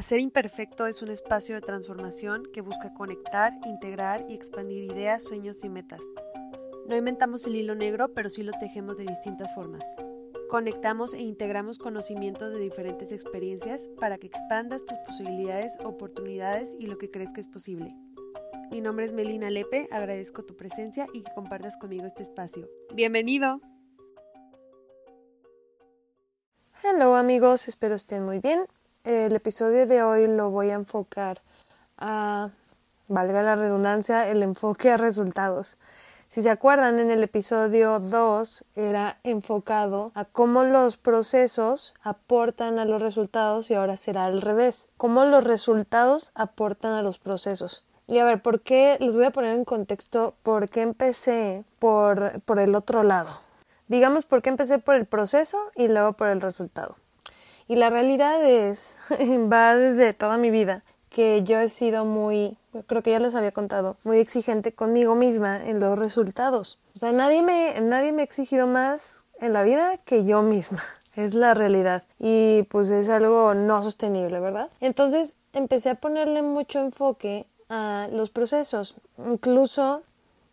Hacer Imperfecto es un espacio de transformación que busca conectar, integrar y expandir ideas, sueños y metas. No inventamos el hilo negro, pero sí lo tejemos de distintas formas. Conectamos e integramos conocimientos de diferentes experiencias para que expandas tus posibilidades, oportunidades y lo que crees que es posible. Mi nombre es Melina Lepe, agradezco tu presencia y que compartas conmigo este espacio. ¡Bienvenido! Hello amigos, espero estén muy bien. El episodio de hoy lo voy a enfocar a, valga la redundancia, el enfoque a resultados. Si se acuerdan, en el episodio 2 era enfocado a cómo los procesos aportan a los resultados y ahora será al revés, cómo los resultados aportan a los procesos. Y a ver, ¿por qué? Les voy a poner en contexto por qué empecé por, por el otro lado. Digamos, por qué empecé por el proceso y luego por el resultado. Y la realidad es, va desde toda mi vida, que yo he sido muy, creo que ya les había contado, muy exigente conmigo misma en los resultados. O sea, nadie me, nadie me ha exigido más en la vida que yo misma. Es la realidad. Y pues es algo no sostenible, ¿verdad? Entonces empecé a ponerle mucho enfoque a los procesos. Incluso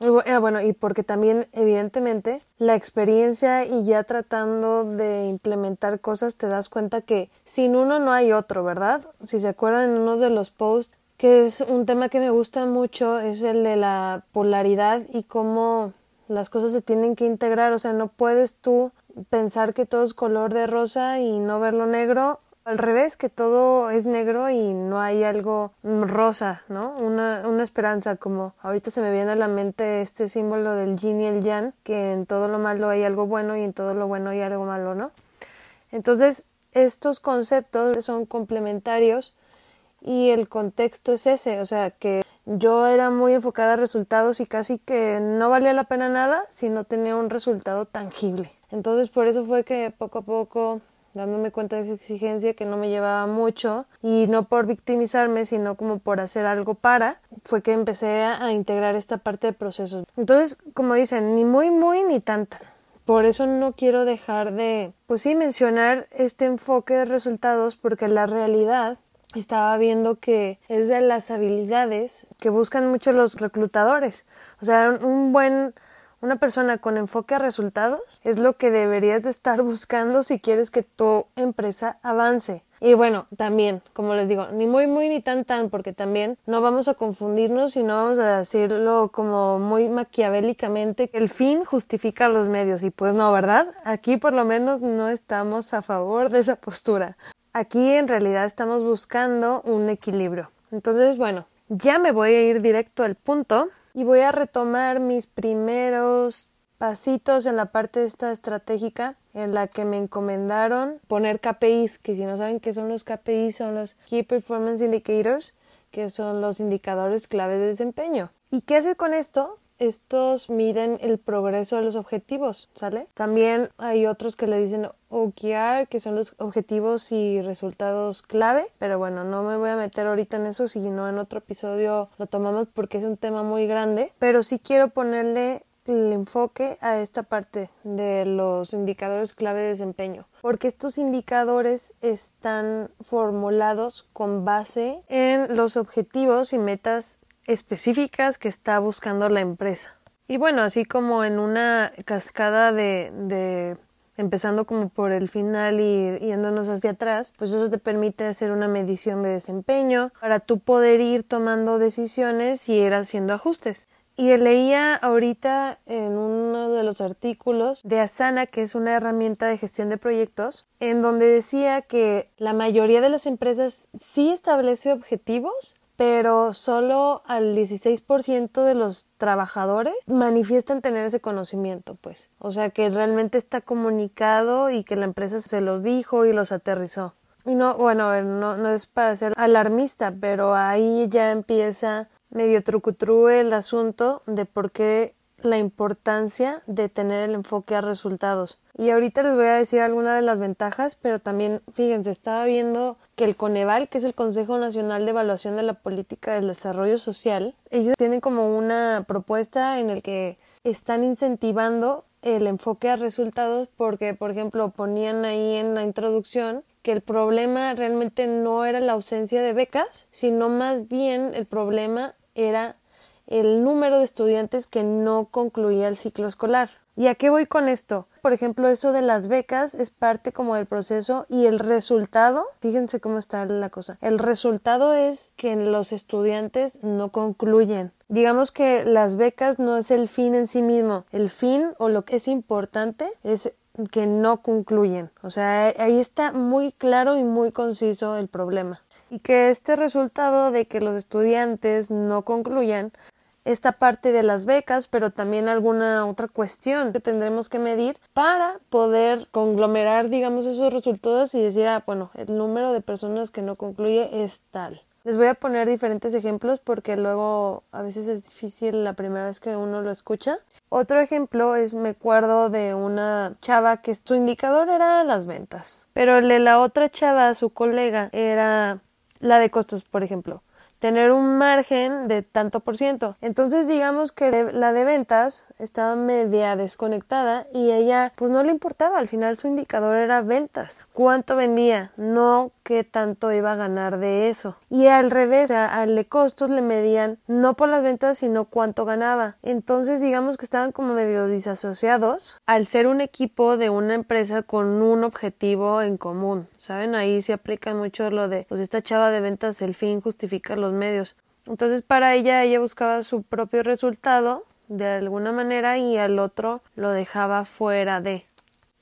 bueno, y porque también evidentemente la experiencia y ya tratando de implementar cosas te das cuenta que sin uno no hay otro, ¿verdad? Si se acuerdan en uno de los posts que es un tema que me gusta mucho es el de la polaridad y cómo las cosas se tienen que integrar, o sea, no puedes tú pensar que todo es color de rosa y no verlo negro al revés, que todo es negro y no hay algo rosa, ¿no? Una, una esperanza, como ahorita se me viene a la mente este símbolo del yin y el yang, que en todo lo malo hay algo bueno y en todo lo bueno hay algo malo, ¿no? Entonces, estos conceptos son complementarios y el contexto es ese, o sea, que yo era muy enfocada a resultados y casi que no valía la pena nada si no tenía un resultado tangible. Entonces, por eso fue que poco a poco dándome cuenta de esa exigencia que no me llevaba mucho y no por victimizarme, sino como por hacer algo para, fue que empecé a, integrar esta parte de procesos. Entonces, como dicen, ni muy, muy, ni tanta. Por eso no quiero dejar de, pues sí, mencionar este enfoque de resultados porque la realidad estaba viendo que es de las habilidades que buscan mucho los reclutadores. O sea, un buen una persona con enfoque a resultados es lo que deberías de estar buscando si quieres que tu empresa avance. Y bueno, también, como les digo, ni muy muy ni tan tan, porque también no vamos a confundirnos y no vamos a decirlo como muy maquiavélicamente que el fin justifica los medios. Y pues no, ¿verdad? Aquí por lo menos no estamos a favor de esa postura. Aquí en realidad estamos buscando un equilibrio. Entonces, bueno, ya me voy a ir directo al punto y voy a retomar mis primeros pasitos en la parte esta estratégica en la que me encomendaron poner KPIs, que si no saben qué son los KPIs son los Key Performance Indicators, que son los indicadores clave de desempeño. ¿Y qué hacer con esto? Estos miden el progreso de los objetivos, ¿sale? También hay otros que le dicen OKR, que son los objetivos y resultados clave, pero bueno, no me voy a meter ahorita en eso, sino en otro episodio lo tomamos porque es un tema muy grande, pero sí quiero ponerle el enfoque a esta parte de los indicadores clave de desempeño, porque estos indicadores están formulados con base en los objetivos y metas específicas que está buscando la empresa. Y bueno, así como en una cascada de, de empezando como por el final y yéndonos hacia atrás, pues eso te permite hacer una medición de desempeño para tú poder ir tomando decisiones y ir haciendo ajustes. Y leía ahorita en uno de los artículos de Asana, que es una herramienta de gestión de proyectos, en donde decía que la mayoría de las empresas sí establece objetivos, pero solo al 16% de los trabajadores manifiestan tener ese conocimiento, pues. O sea, que realmente está comunicado y que la empresa se los dijo y los aterrizó. No, bueno, no, no es para ser alarmista, pero ahí ya empieza medio trucutru el asunto de por qué la importancia de tener el enfoque a resultados. Y ahorita les voy a decir algunas de las ventajas, pero también, fíjense, estaba viendo que el Coneval, que es el Consejo Nacional de Evaluación de la Política del Desarrollo Social, ellos tienen como una propuesta en el que están incentivando el enfoque a resultados porque, por ejemplo, ponían ahí en la introducción que el problema realmente no era la ausencia de becas, sino más bien el problema era el número de estudiantes que no concluía el ciclo escolar. ¿Y a qué voy con esto? Por ejemplo, eso de las becas es parte como del proceso y el resultado, fíjense cómo está la cosa. El resultado es que los estudiantes no concluyen. Digamos que las becas no es el fin en sí mismo. El fin o lo que es importante es que no concluyen. O sea, ahí está muy claro y muy conciso el problema. Y que este resultado de que los estudiantes no concluyan esta parte de las becas, pero también alguna otra cuestión que tendremos que medir para poder conglomerar, digamos, esos resultados y decir, ah, bueno, el número de personas que no concluye es tal. Les voy a poner diferentes ejemplos porque luego a veces es difícil la primera vez que uno lo escucha. Otro ejemplo es, me acuerdo de una chava que su indicador era las ventas, pero el de la otra chava, su colega, era la de costos, por ejemplo tener un margen de tanto por ciento. Entonces digamos que la de ventas estaba media desconectada y ella pues no le importaba, al final su indicador era ventas. ¿Cuánto vendía? No qué tanto iba a ganar de eso. Y al revés, o al de costos le medían no por las ventas sino cuánto ganaba. Entonces digamos que estaban como medio disasociados al ser un equipo de una empresa con un objetivo en común. ¿Saben? Ahí se aplica mucho lo de, pues esta chava de ventas, el fin justifica los medios. Entonces para ella, ella buscaba su propio resultado de alguna manera y al otro lo dejaba fuera de.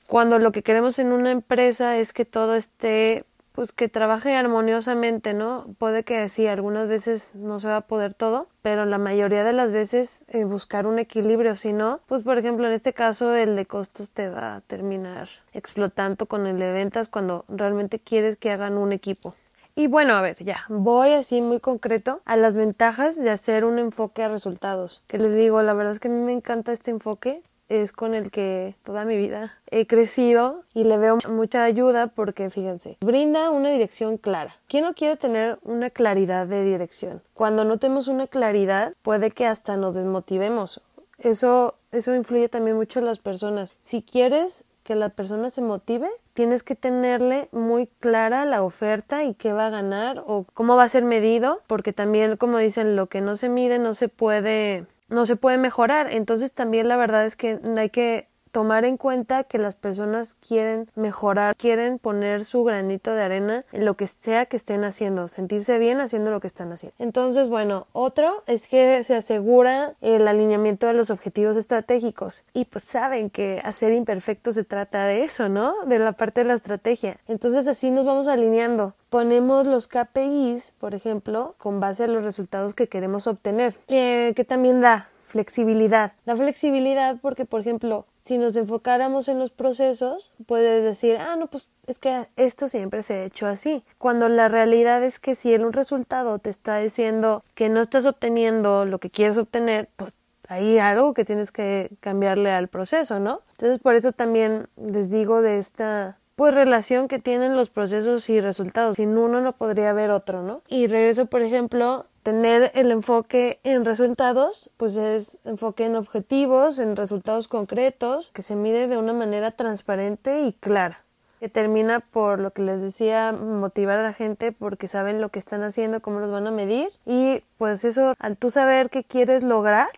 Cuando lo que queremos en una empresa es que todo esté pues que trabaje armoniosamente, ¿no? Puede que sí, algunas veces no se va a poder todo, pero la mayoría de las veces eh, buscar un equilibrio, si no, pues por ejemplo en este caso el de costos te va a terminar explotando con el de ventas cuando realmente quieres que hagan un equipo. Y bueno, a ver, ya, voy así muy concreto a las ventajas de hacer un enfoque a resultados. Que les digo, la verdad es que a mí me encanta este enfoque es con el que toda mi vida he crecido y le veo mucha ayuda porque fíjense, brinda una dirección clara. ¿Quién no quiere tener una claridad de dirección? Cuando no tenemos una claridad puede que hasta nos desmotivemos. Eso eso influye también mucho en las personas. Si quieres que la persona se motive, tienes que tenerle muy clara la oferta y qué va a ganar o cómo va a ser medido, porque también, como dicen, lo que no se mide no se puede no se puede mejorar. Entonces también la verdad es que hay que tomar en cuenta que las personas quieren mejorar, quieren poner su granito de arena en lo que sea que estén haciendo, sentirse bien haciendo lo que están haciendo. Entonces, bueno, otro es que se asegura el alineamiento de los objetivos estratégicos. Y pues saben que hacer imperfecto se trata de eso, ¿no? De la parte de la estrategia. Entonces así nos vamos alineando ponemos los KPIs, por ejemplo, con base a los resultados que queremos obtener, eh, que también da flexibilidad. Da flexibilidad porque, por ejemplo, si nos enfocáramos en los procesos, puedes decir, ah, no, pues es que esto siempre se ha hecho así. Cuando la realidad es que si en un resultado te está diciendo que no estás obteniendo lo que quieres obtener, pues hay algo que tienes que cambiarle al proceso, ¿no? Entonces, por eso también les digo de esta pues relación que tienen los procesos y resultados. Sin uno no podría haber otro, ¿no? Y regreso, por ejemplo, tener el enfoque en resultados, pues es enfoque en objetivos, en resultados concretos, que se mide de una manera transparente y clara que termina por lo que les decía motivar a la gente porque saben lo que están haciendo, cómo los van a medir y pues eso al tú saber qué quieres lograr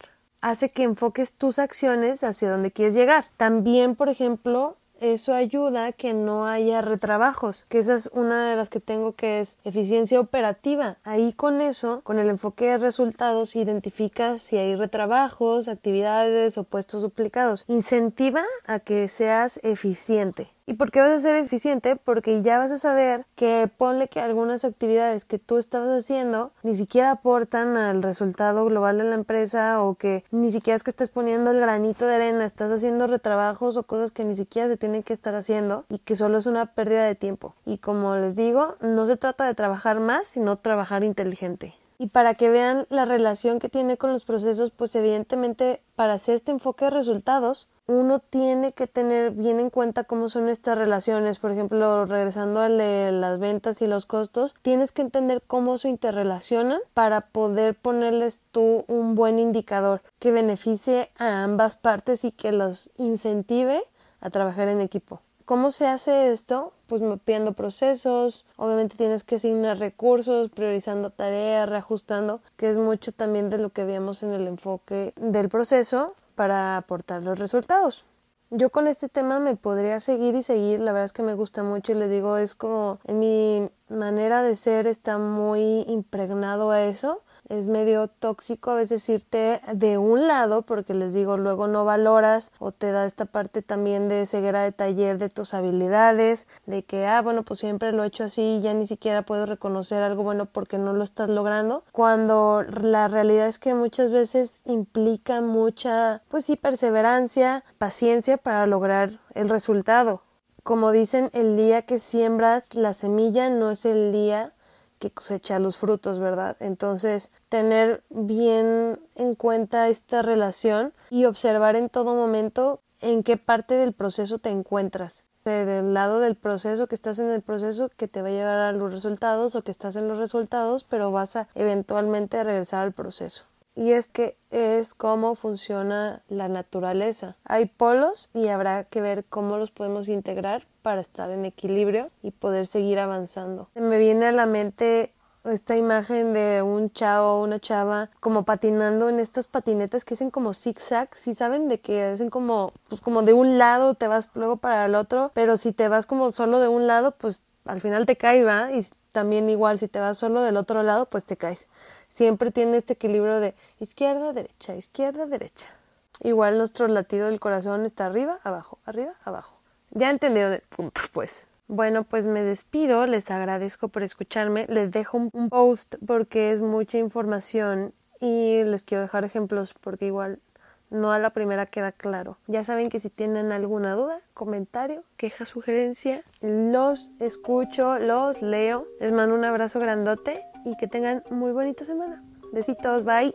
hace que enfoques tus acciones hacia donde quieres llegar. También, por ejemplo, eso ayuda a que no haya retrabajos, que esa es una de las que tengo que es eficiencia operativa. Ahí con eso, con el enfoque de resultados, identificas si hay retrabajos, actividades o puestos duplicados. Incentiva a que seas eficiente. ¿Y por qué vas a ser eficiente? Porque ya vas a saber que ponle que algunas actividades que tú estabas haciendo ni siquiera aportan al resultado global de la empresa o que ni siquiera es que estés poniendo el granito de arena, estás haciendo retrabajos o cosas que ni siquiera se tienen que estar haciendo y que solo es una pérdida de tiempo. Y como les digo, no se trata de trabajar más, sino trabajar inteligente. Y para que vean la relación que tiene con los procesos, pues evidentemente para hacer este enfoque de resultados, uno tiene que tener bien en cuenta cómo son estas relaciones. Por ejemplo, regresando a las ventas y los costos, tienes que entender cómo se interrelacionan para poder ponerles tú un buen indicador que beneficie a ambas partes y que los incentive a trabajar en equipo. ¿Cómo se hace esto? Pues mapeando procesos, obviamente tienes que asignar recursos, priorizando tareas, reajustando, que es mucho también de lo que veíamos en el enfoque del proceso para aportar los resultados. Yo con este tema me podría seguir y seguir, la verdad es que me gusta mucho y le digo, es como en mi manera de ser está muy impregnado a eso. Es medio tóxico a veces irte de un lado porque les digo luego no valoras o te da esta parte también de ceguera de taller de tus habilidades de que ah bueno pues siempre lo he hecho así ya ni siquiera puedo reconocer algo bueno porque no lo estás logrando cuando la realidad es que muchas veces implica mucha pues sí perseverancia paciencia para lograr el resultado como dicen el día que siembras la semilla no es el día que cosecha los frutos, ¿verdad? Entonces, tener bien en cuenta esta relación y observar en todo momento en qué parte del proceso te encuentras. Del lado del proceso, que estás en el proceso que te va a llevar a los resultados o que estás en los resultados, pero vas a eventualmente regresar al proceso y es que es cómo funciona la naturaleza. Hay polos y habrá que ver cómo los podemos integrar para estar en equilibrio y poder seguir avanzando. Me viene a la mente esta imagen de un chavo o una chava como patinando en estas patinetas que hacen como zigzag, si saben de que hacen como pues como de un lado te vas luego para el otro, pero si te vas como solo de un lado, pues al final te caes, ¿va? También igual si te vas solo del otro lado, pues te caes siempre tiene este equilibrio de izquierda, derecha, izquierda, derecha. Igual nuestro latido del corazón está arriba, abajo, arriba, abajo. Ya entendieron el punto, pues. Bueno, pues me despido, les agradezco por escucharme, les dejo un post porque es mucha información y les quiero dejar ejemplos porque igual no a la primera queda claro. Ya saben que si tienen alguna duda, comentario, queja, sugerencia, los escucho, los leo. Les mando un abrazo grandote y que tengan muy bonita semana. Besitos, bye.